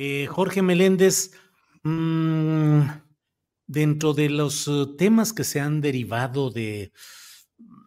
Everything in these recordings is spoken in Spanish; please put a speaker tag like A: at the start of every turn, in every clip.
A: Eh, Jorge Meléndez, mm, dentro de los eh, temas que se han derivado de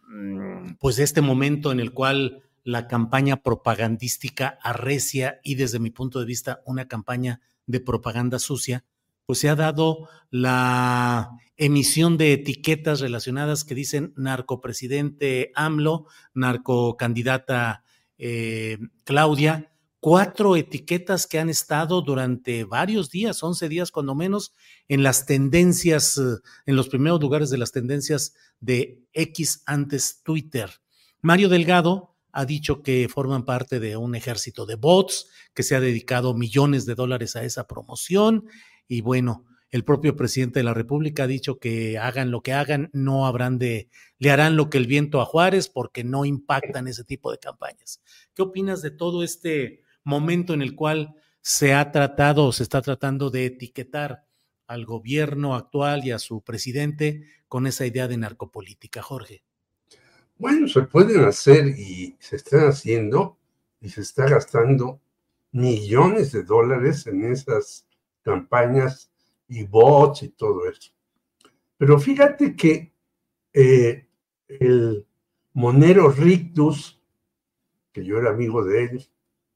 A: mm, pues este momento en el cual la campaña propagandística arrecia y desde mi punto de vista una campaña de propaganda sucia, pues se ha dado la emisión de etiquetas relacionadas que dicen narcopresidente AMLO, narcocandidata eh, Claudia, cuatro etiquetas que han estado durante varios días, 11 días cuando menos, en las tendencias, eh, en los primeros lugares de las tendencias de X antes Twitter. Mario Delgado ha dicho que forman parte de un ejército de bots, que se ha dedicado millones de dólares a esa promoción y bueno, el propio presidente de la República ha dicho que hagan lo que hagan, no habrán de, le harán lo que el viento a Juárez porque no impactan ese tipo de campañas. ¿Qué opinas de todo este momento en el cual se ha tratado o se está tratando de etiquetar al gobierno actual y a su presidente con esa idea de narcopolítica, Jorge?
B: Bueno, se pueden hacer y se están haciendo y se está gastando millones de dólares en esas campañas y bots y todo eso. Pero fíjate que eh, el monero Rictus, que yo era amigo de él,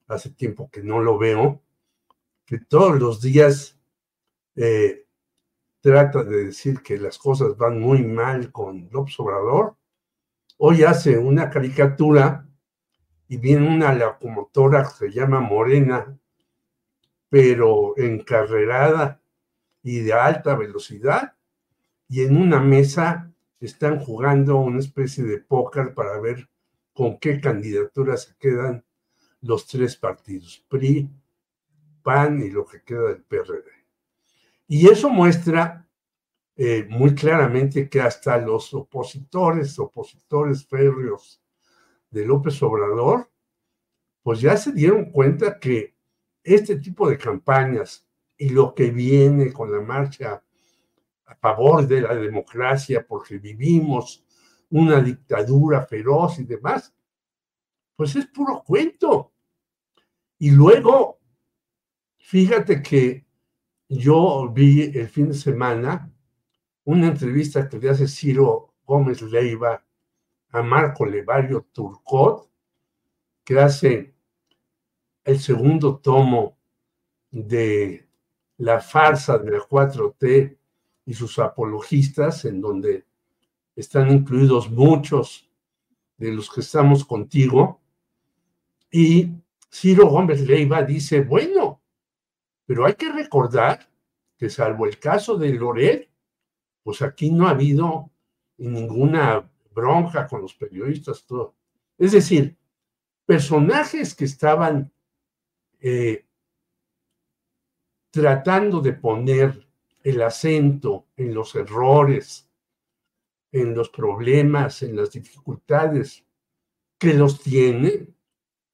B: hace tiempo que no lo veo, que todos los días eh, trata de decir que las cosas van muy mal con López Obrador, hoy hace una caricatura y viene una locomotora que se llama Morena, pero encarrerada y de alta velocidad, y en una mesa están jugando una especie de póker para ver con qué candidaturas se quedan los tres partidos, PRI, PAN y lo que queda del PRD. Y eso muestra eh, muy claramente que hasta los opositores, opositores férreos de López Obrador, pues ya se dieron cuenta que este tipo de campañas y lo que viene con la marcha a favor de la democracia, porque vivimos una dictadura feroz y demás, pues es puro cuento. Y luego, fíjate que yo vi el fin de semana una entrevista que le hace Ciro Gómez Leiva a Marco Levario Turcot, que hace el segundo tomo de la farsa de la 4T y sus apologistas, en donde están incluidos muchos de los que estamos contigo. Y Ciro Gómez Leiva dice, bueno, pero hay que recordar que salvo el caso de Loret, pues aquí no ha habido ninguna bronca con los periodistas, todo. Es decir, personajes que estaban eh, tratando de poner el acento en los errores, en los problemas, en las dificultades que los tiene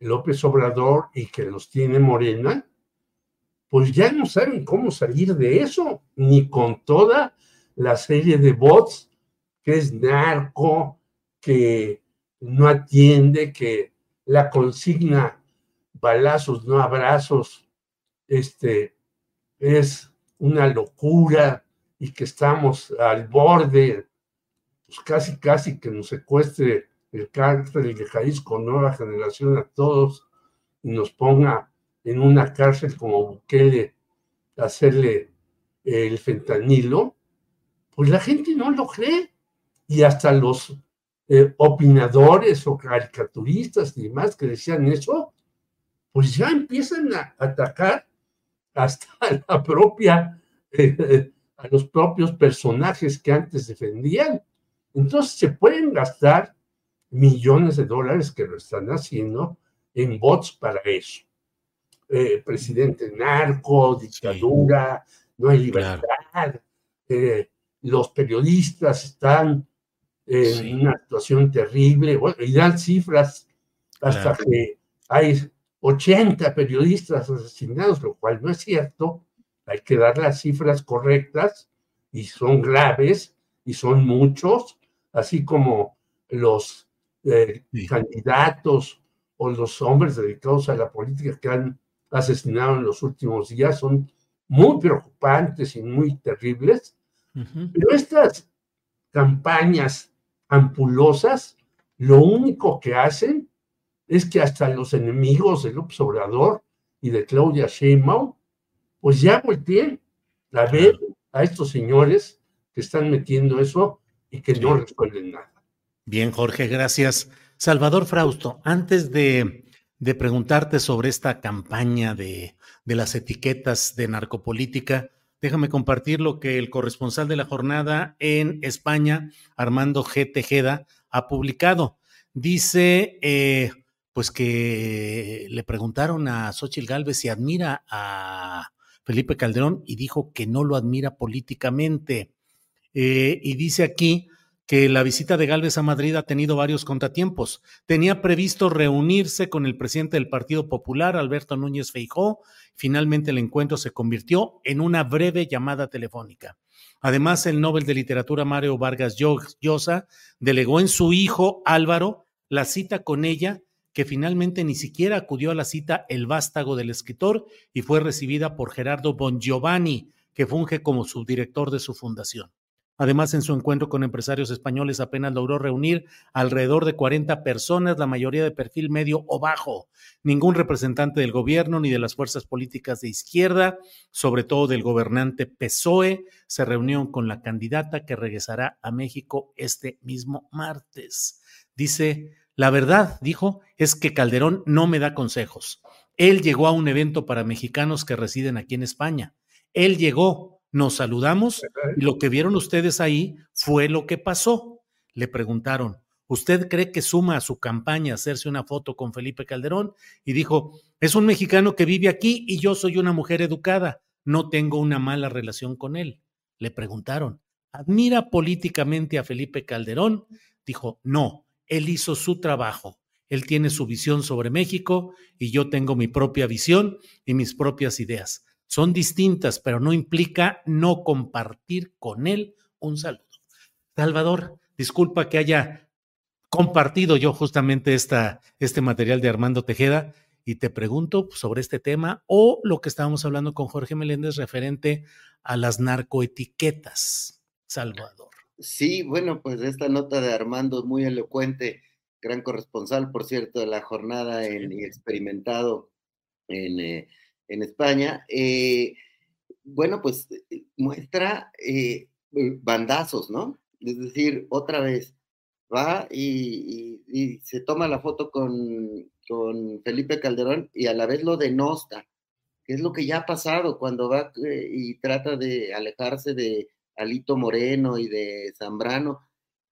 B: López Obrador y que los tiene Morena, pues ya no saben cómo salir de eso, ni con toda la serie de bots que es narco, que no atiende, que la consigna balazos, no abrazos, este, es una locura y que estamos al borde, pues casi, casi que nos secuestre el cárcel de Jalisco Nueva Generación a todos y nos ponga en una cárcel como Bukele hacerle el fentanilo, pues la gente no lo cree. Y hasta los eh, opinadores o caricaturistas y demás que decían eso, pues ya empiezan a atacar hasta la propia, eh, a los propios personajes que antes defendían. Entonces se pueden gastar millones de dólares que lo están haciendo en bots para eso. Eh, presidente narco, dictadura, no hay libertad, los periodistas están en una situación terrible, y dan cifras hasta que hay 80 periodistas asesinados, lo cual no es cierto. Hay que dar las cifras correctas y son graves y son muchos, así como los eh, candidatos o los hombres dedicados a la política que han asesinado en los últimos días son muy preocupantes y muy terribles. Pero estas campañas ampulosas, lo único que hacen es que hasta los enemigos del Obrador y de Claudia Sheinbaum, pues ya volteen a ver a estos señores que están metiendo eso y que no resuelven nada.
A: Bien, Jorge, gracias. Salvador Frausto, antes de, de preguntarte sobre esta campaña de, de las etiquetas de narcopolítica, déjame compartir lo que el corresponsal de la jornada en España, Armando G. Tejeda, ha publicado. Dice, eh, pues que le preguntaron a Xochitl Gálvez si admira a Felipe Calderón y dijo que no lo admira políticamente. Eh, y dice aquí que la visita de Gálvez a Madrid ha tenido varios contratiempos. Tenía previsto reunirse con el presidente del Partido Popular, Alberto Núñez Feijó. Finalmente el encuentro se convirtió en una breve llamada telefónica. Además, el Nobel de Literatura Mario Vargas Llosa delegó en su hijo Álvaro la cita con ella que finalmente ni siquiera acudió a la cita el vástago del escritor y fue recibida por Gerardo Bongiovanni, que funge como subdirector de su fundación. Además, en su encuentro con empresarios españoles apenas logró reunir alrededor de 40 personas, la mayoría de perfil medio o bajo. Ningún representante del gobierno ni de las fuerzas políticas de izquierda, sobre todo del gobernante PSOE, se reunió con la candidata que regresará a México este mismo martes. Dice la verdad, dijo, es que Calderón no me da consejos. Él llegó a un evento para mexicanos que residen aquí en España. Él llegó, nos saludamos y lo que vieron ustedes ahí fue lo que pasó. Le preguntaron, ¿usted cree que suma a su campaña hacerse una foto con Felipe Calderón? Y dijo, es un mexicano que vive aquí y yo soy una mujer educada. No tengo una mala relación con él. Le preguntaron, ¿admira políticamente a Felipe Calderón? Dijo, no, él hizo su trabajo. Él tiene su visión sobre México y yo tengo mi propia visión y mis propias ideas. Son distintas, pero no implica no compartir con él un saludo. Salvador, disculpa que haya compartido yo justamente esta, este material de Armando Tejeda y te pregunto sobre este tema o lo que estábamos hablando con Jorge Meléndez referente a las narcoetiquetas. Salvador.
C: Sí, bueno, pues esta nota de Armando muy elocuente, gran corresponsal, por cierto, de la jornada en, y experimentado en, eh, España. Eh, bueno, pues eh, muestra bandazos, ¿no? Es decir, otra vez va y, se toma la foto con, Felipe Calderón y a la vez lo denosta, que es lo que ya ha pasado cuando va y trata de alejarse de Alito Moreno y de Zambrano,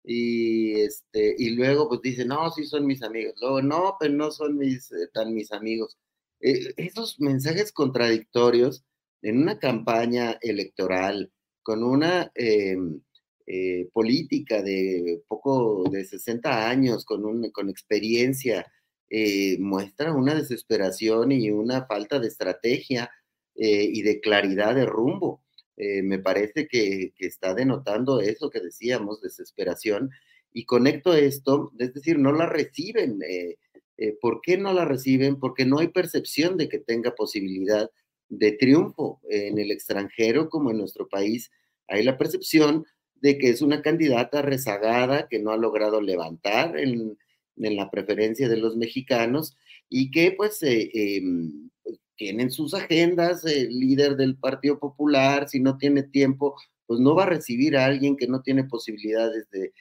C: y este, luego pues dice, no, sí son mis amigos, luego no, pero no son mis, eh, tan mis amigos. Eh, esos mensajes contradictorios en una campaña electoral, con una em, eh, política de poco de 60 años, con, un, con experiencia, muestra una desesperación y una falta de estrategia y de claridad de rumbo. Eh, me parece que, está denotando eso que decíamos, desesperación, y conecto esto, es decir, no la reciben. Eh, eh, ¿Por qué no la reciben? Porque no hay percepción de que tenga posibilidad de triunfo. En el extranjero, como en nuestro país, hay la percepción de que es una candidata rezagada que no ha logrado levantar en, la preferencia de los mexicanos y que pues eh, em, tienen sus agendas, el líder del Partido Popular, si no tiene tiempo, pues no va a recibir a alguien que no tiene posibilidades de,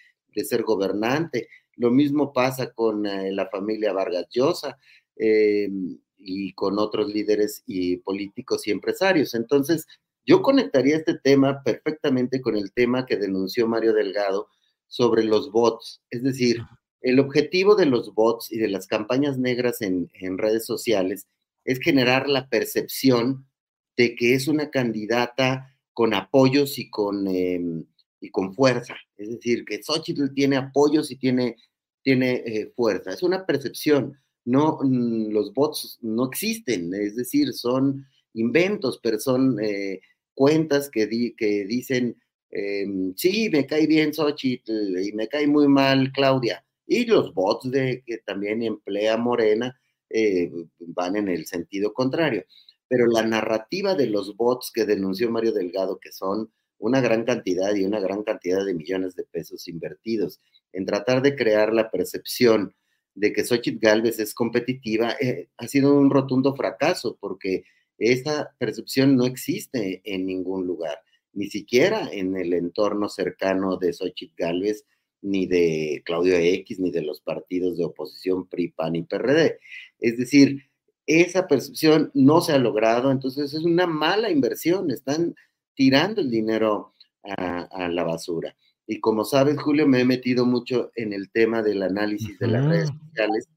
C: ser gobernante. Lo mismo pasa con eh, la familia Vargas Llosa. Em, y con otros líderes y políticos y empresarios. Entonces, yo conectaría este tema perfectamente con el tema que denunció Mario Delgado sobre los bots. Es decir, el objetivo de los bots y de las campañas negras en, redes sociales es generar la percepción de que es una candidata con apoyos y con, em, y con fuerza. Es decir, que Xochitl tiene apoyos y tiene, tiene eh, fuerza. Es una percepción no, mm, los bots no existen, es decir, son inventos, pero son eh, cuentas que, que dicen, em, sí, me cae bien Xochitl y me cae muy mal Claudia. Y los bots de, que también emplea Morena eh, van en el sentido contrario. Pero la narrativa de los bots que denunció Mario Delgado, que son una gran cantidad y una gran cantidad de millones de pesos invertidos en tratar de crear la percepción de que Xochitl Galvez es competitiva eh, ha sido un rotundo fracaso porque esta percepción no existe en ningún lugar, ni siquiera en el entorno cercano de Xochitl Galvez, ni de Claudio X, ni de los partidos de oposición PRI, PAN y PRD. Es decir, esa percepción no se ha logrado, entonces es una mala inversión, están tirando el dinero a la basura. Y como sabes, Julio, me he metido mucho en el tema del análisis de las redes sociales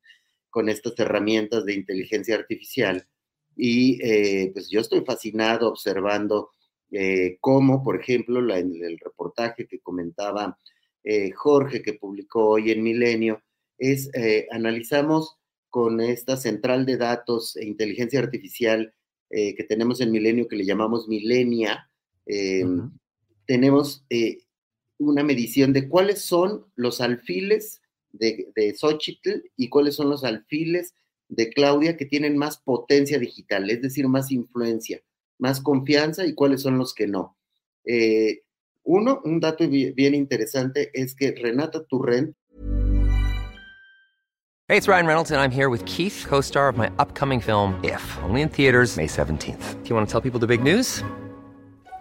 C: con estas herramientas de inteligencia artificial. Y eh, pues yo estoy fascinado observando eh, cómo, por ejemplo, la, el reportaje que comentaba eh, Jorge, que publicó hoy en Milenio, es analizamos con esta central de datos e inteligencia artificial que tenemos en Milenio, que le llamamos Milenia, tenemos una medición de cuáles son los alfiles de, de Xochitl y cuáles son los alfiles de Claudia que tienen más potencia digital, es decir, más influencia, más confianza y cuáles son los que no. Eh, uno, un dato bien interesante es que Renata Turrent.
D: Hey, it's Ryan Reynolds and I'm here with Keith, co-star of my upcoming film If, only in theaters May 17th. Do you want to tell people the big news?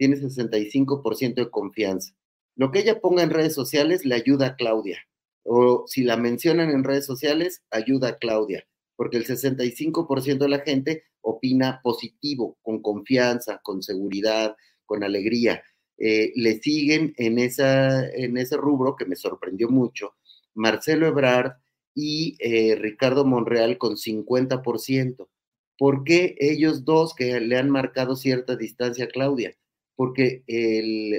C: Tiene 65% de confianza. Lo que ella ponga en redes sociales le ayuda a Claudia. O si la mencionan en redes sociales, ayuda a Claudia, porque el 65% de la gente opina positivo, con confianza, con seguridad, con alegría. Eh, le siguen en, esa, en ese rubro que me sorprendió mucho Marcelo Ebrard y eh, Ricardo Monreal con 50%. ¿Por qué ellos dos que le han marcado cierta distancia a Claudia? Porque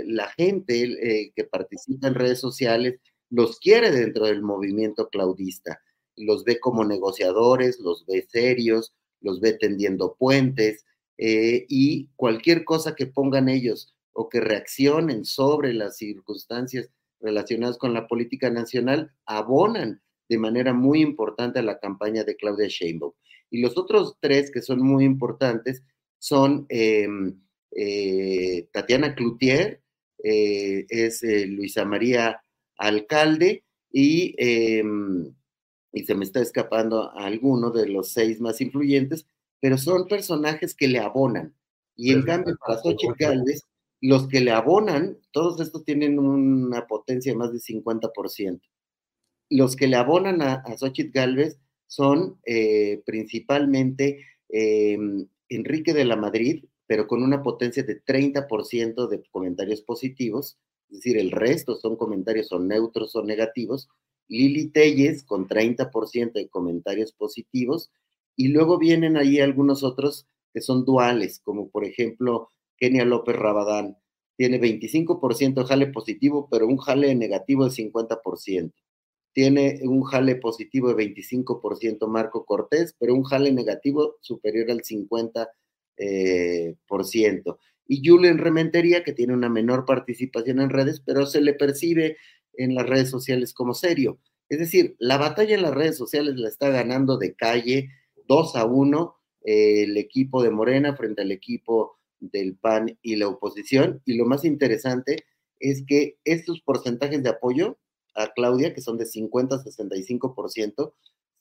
C: la gente eh, que participa en redes sociales los quiere dentro del movimiento claudista, los ve como negociadores, los ve serios, los ve tendiendo puentes eh, y cualquier cosa que pongan ellos o que reaccionen sobre las circunstancias relacionadas con la política nacional abonan de manera muy importante a la campaña de Claudia Sheinbaum. Y los otros tres que son muy importantes son em, eh, Tatiana Cloutier, eh, es eh, Luisa María Alcalde y, em, y se me está escapando alguno de los seis más influyentes, pero son personajes que le abonan. Y en cambio, para Xochitl Gálvez, Los que le abonan, todos estos tienen una potencia de más de 50%. Los que le abonan a, a Xochitl Galvez son eh, principalmente em, Enrique de la Madrid, pero con una potencia de 30% de comentarios positivos, es decir, el resto son comentarios o neutros o negativos. Lili Telles con 30% de comentarios positivos, y luego vienen ahí algunos otros que son duales, como por ejemplo Kenia López Rabadán, tiene 25% jale positivo, pero un jale negativo de 50%. Tiene un jale positivo de 25% Marco Cortés, pero un jale negativo superior al 50%. Eh, por ciento. Y Julen Rementería, que tiene una menor participación en redes, pero se le percibe en las redes sociales como serio. Es decir, la batalla en las redes sociales la está ganando de calle 2 a 1 eh, el equipo de Morena frente al equipo del PAN y la oposición. Y lo más interesante es que estos porcentajes de apoyo a Claudia, que son de 50 a 65%,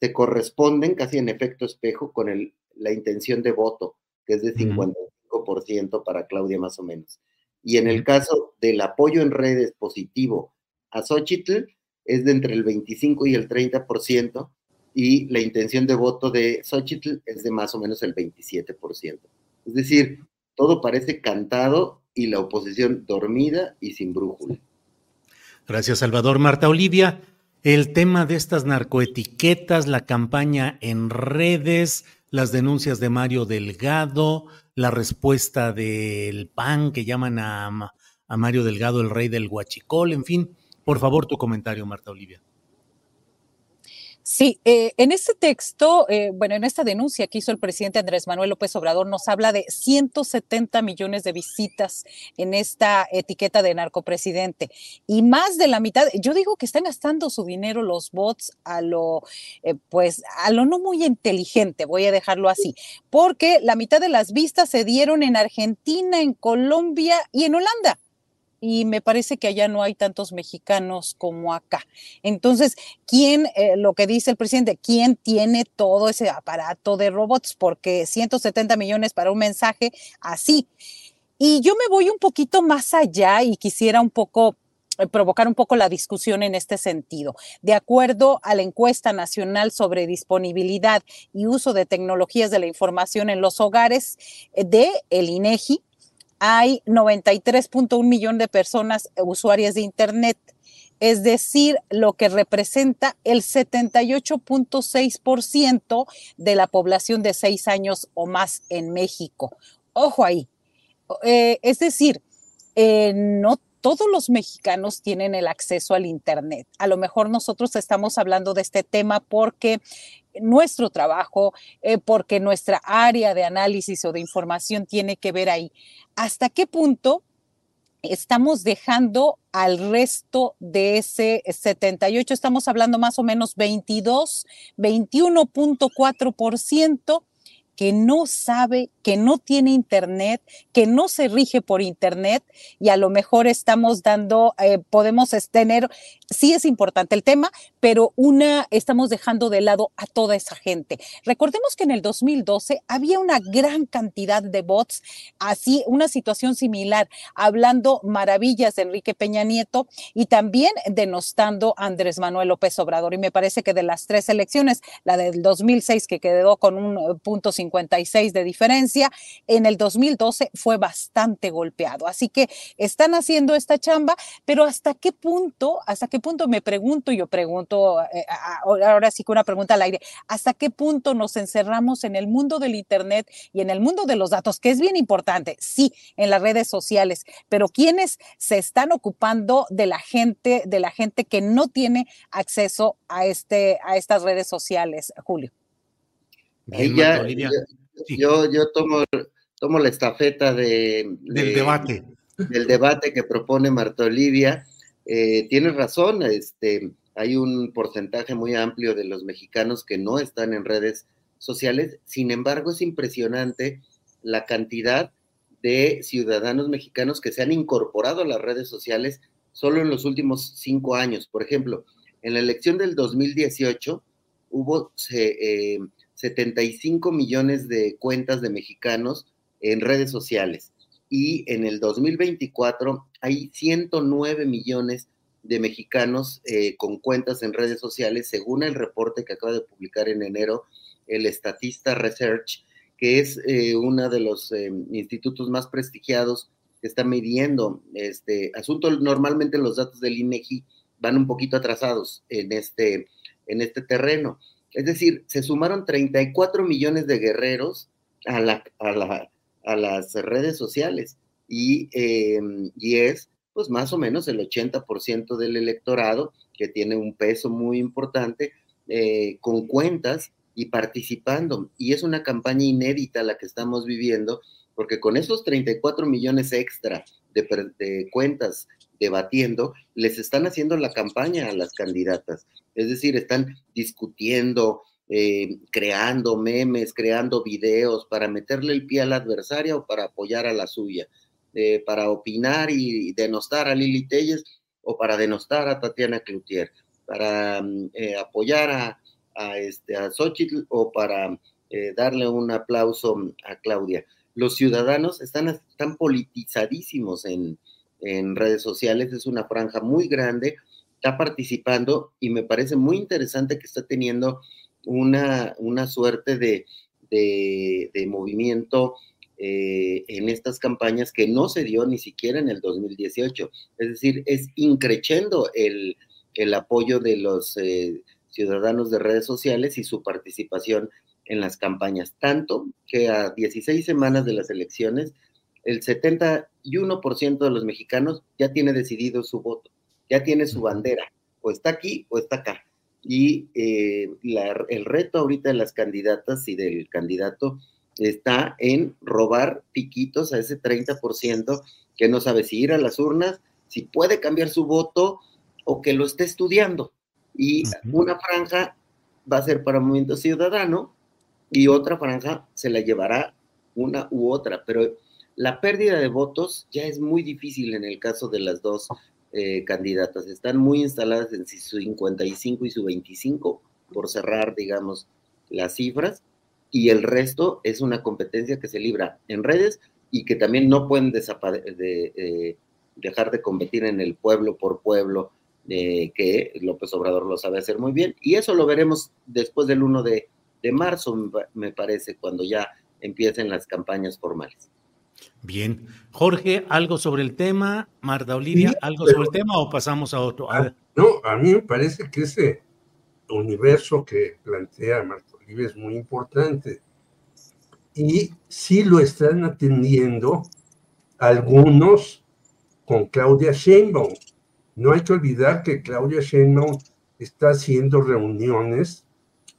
C: se corresponden casi en efecto espejo con el, la intención de voto, que es de 55% para Claudia más o menos. Y en el caso del apoyo en redes positivo a Xochitl, es de entre el 25 y el 30%, y la intención de voto de Xochitl es de más o menos el 27%. Es decir, todo parece cantado y la oposición dormida y sin brújula.
A: Gracias, Salvador. Marta Olivia, el tema de estas narcoetiquetas, la campaña en redes, las denuncias de Mario Delgado, la respuesta del PAN que llaman a, a Mario Delgado el rey del huachicol, en fin. Por favor, tu comentario, Marta Olivia.
E: Sí, eh, en este texto, eh, bueno, en esta denuncia que hizo el presidente Andrés Manuel López Obrador, nos habla de 170 millones de visitas en esta etiqueta de narcopresidente y más de la mitad, yo digo que están gastando su dinero los bots a lo, eh, pues, a lo no muy inteligente, voy a dejarlo así, porque la mitad de las vistas se dieron en Argentina, en Colombia y en Holanda y me parece que allá no hay tantos mexicanos como acá. Entonces, ¿quién, eh, lo que dice el presidente, quién tiene todo ese aparato de robots? Porque 170 millones para un mensaje así. Y yo me voy un poquito más allá y quisiera un poco eh, provocar un poco la discusión en este sentido. De acuerdo a la encuesta nacional sobre disponibilidad y uso de tecnologías de la información en los hogares eh, de el INEGI, hay 93.1 millón de personas usuarias de Internet, es decir, lo que representa el 78.6% de la población de seis años o más en México. Ojo ahí. Eh, es decir, eh, no todos los mexicanos tienen el acceso al Internet. A lo mejor nosotros estamos hablando de este tema porque nuestro trabajo, eh, porque nuestra área de análisis o de información tiene que ver ahí. ¿Hasta qué punto estamos dejando al resto de ese 78? Estamos hablando más o menos 22, 21.4% que no sabe, que no tiene internet, que no se rige por internet y a lo mejor estamos dando, eh, podemos tener, sí es importante el tema, pero una, estamos dejando de lado a toda esa gente. Recordemos que en el 2012 había una gran cantidad de bots, así, una situación similar, hablando maravillas de Enrique Peña Nieto y también denostando a Andrés Manuel López Obrador. Y me parece que de las tres elecciones, la del 2006 que quedó con un eh, punto 56 de diferencia, en el 2012 fue bastante golpeado. Así que están haciendo esta chamba, pero ¿hasta qué punto, hasta qué punto me pregunto, yo pregunto, eh, ahora sí que una pregunta al aire, ¿hasta qué punto nos encerramos en el mundo del Internet y en el mundo de los datos, que es bien importante, sí, en las redes sociales, pero ¿quiénes se están ocupando de la gente, de la gente que no tiene acceso a, este, a estas redes sociales, Julio?
C: Yo, yo tomo, tomo la estafeta de,
A: del debate.
C: Del debate que propone Marta Olivia. Eh, tienes razón, este, hay un porcentaje muy amplio de los mexicanos que no están en redes sociales. Sin embargo, es impresionante la cantidad de ciudadanos mexicanos que se han incorporado a las redes sociales solo en los últimos cinco años. Por ejemplo, en la elección del 2018 hubo eh, 75 millones de cuentas de mexicanos en redes sociales. y en el 2024 hay 109 millones de mexicanos eh, con cuentas en redes sociales, según el reporte que acaba de publicar en enero el Estatista Research, que es eh, uno de los eh, institutos más prestigiados que está midiendo este asunto. Normalmente los datos del INEGI van un poquito atrasados en este, en este terreno. Es decir, se sumaron 34 millones de guerreros a, la, a, las redes sociales y, em, y es pues más o menos el 80% del electorado que tiene un peso muy importante eh, con cuentas y participando. Y es una campaña inédita la que estamos viviendo, porque con esos 34 millones extra de, cuentas debatiendo, les están haciendo la campaña a las candidatas. Es decir, están discutiendo, eh, creando memes, creando videos para meterle el pie al adversario o para apoyar a la suya, eh, para opinar y denostar a Lili Telles o para denostar a Tatiana Cloutier, para mm, eh, apoyar a, a, este, a Xochitl o para darle un aplauso a Claudia. Los ciudadanos están, están politizadísimos en, en redes sociales, es una franja muy grande, está participando y me parece muy interesante que está teniendo una, una suerte de, de, movimiento eh, en estas campañas que no se dio ni siquiera en el 2018. Es decir, es increchendo el, el apoyo de los eh, ciudadanos de redes sociales y su participación en las campañas, tanto que a 16 semanas de las elecciones, el 71% de los mexicanos ya tiene decidido su voto, ya tiene su bandera, o está aquí o está acá. Y eh, el reto ahorita de las candidatas y del candidato está en robar piquitos a ese 30% que no sabe si ir a las urnas, si puede cambiar su voto o que lo esté estudiando. Y una franja va a ser para Movimiento Ciudadano y otra franja se la llevará una u otra, pero la pérdida de votos ya es muy difícil en el caso de las dos eh, candidatas. Están muy instaladas en su 55 y su 25, por cerrar, digamos, las cifras, y el resto es una competencia que se libra en redes y que también no pueden de, eh, dejar de competir en el pueblo por pueblo, que López Obrador lo sabe hacer muy bien. Y eso lo veremos después del 1 de, marzo, me parece, cuando ya empiecen las campañas formales.
A: Bien. Jorge, ¿algo sobre el tema? Marta Olivia, ¿algo sobre el tema o pasamos a otro?
B: no, a mí me parece que ese universo que plantea Marta Olivia es muy importante. Y sí lo están atendiendo algunos con Claudia Sheinbaum. No hay que olvidar que Claudia Sheinbaum está haciendo reuniones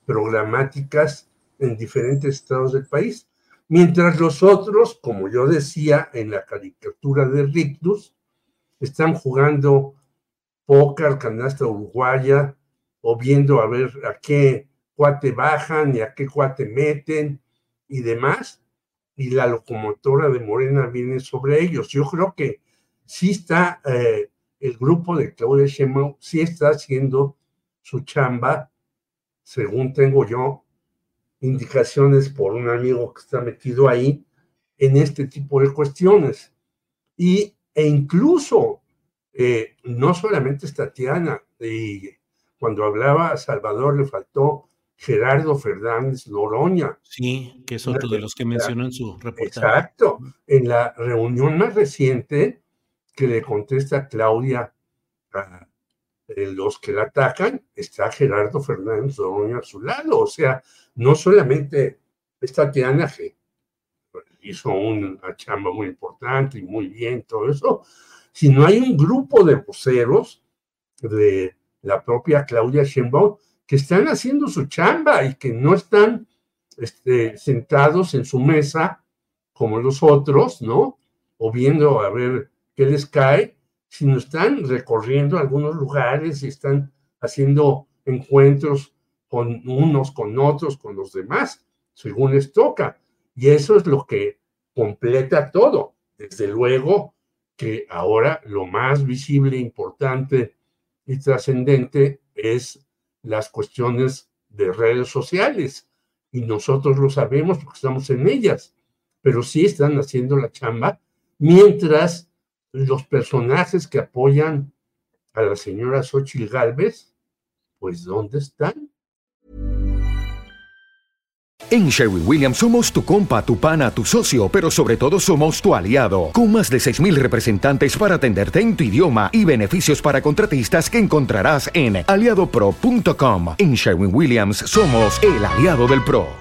B: programáticas en diferentes estados del país, mientras los otros, como yo decía en la caricatura de Rictus, están jugando póker, canasta uruguaya, o viendo a ver a qué cuate bajan y a qué cuate meten y demás, y la locomotora de Morena viene sobre ellos. Yo creo que sí está eh, el grupo de Claudia Sheinbaum sí está haciendo su chamba, según tengo yo indicaciones por un amigo que está metido ahí en este tipo de cuestiones. Y, e incluso, eh, no solamente es Tatiana, y cuando hablaba a Salvador le faltó Gerardo Fernández Loroña.
A: Sí, que es otro de los que mencionó en su reportaje.
B: Exacto. En la reunión más reciente, que le contesta Claudia a los que la atacan, está Gerardo Fernández a su lado. O sea, no solamente esta Tatiana que hizo una chamba muy importante y muy bien, todo eso, sino hay un grupo de voceros de la propia Claudia Sheinbaum que están haciendo su chamba y que no están este, sentados en su mesa como los otros, ¿no? O viendo a ver qué les cae, sino están recorriendo algunos lugares y están haciendo encuentros con unos, con otros, con los demás, según les toca. Y eso es lo que completa todo. Desde luego que ahora lo más visible, importante y trascendente es las cuestiones de redes sociales. Y nosotros lo sabemos porque estamos en ellas, pero sí están haciendo la chamba Mientras los personajes que apoyan a la señora Xochitl Galvez, pues ¿dónde están?
F: En Sherwin Williams somos tu compa, tu pana, tu socio, pero sobre todo somos tu aliado, con más de 6.000 representantes para atenderte en tu idioma y beneficios para contratistas que encontrarás en aliadopro.com. En Sherwin Williams somos el aliado del PRO.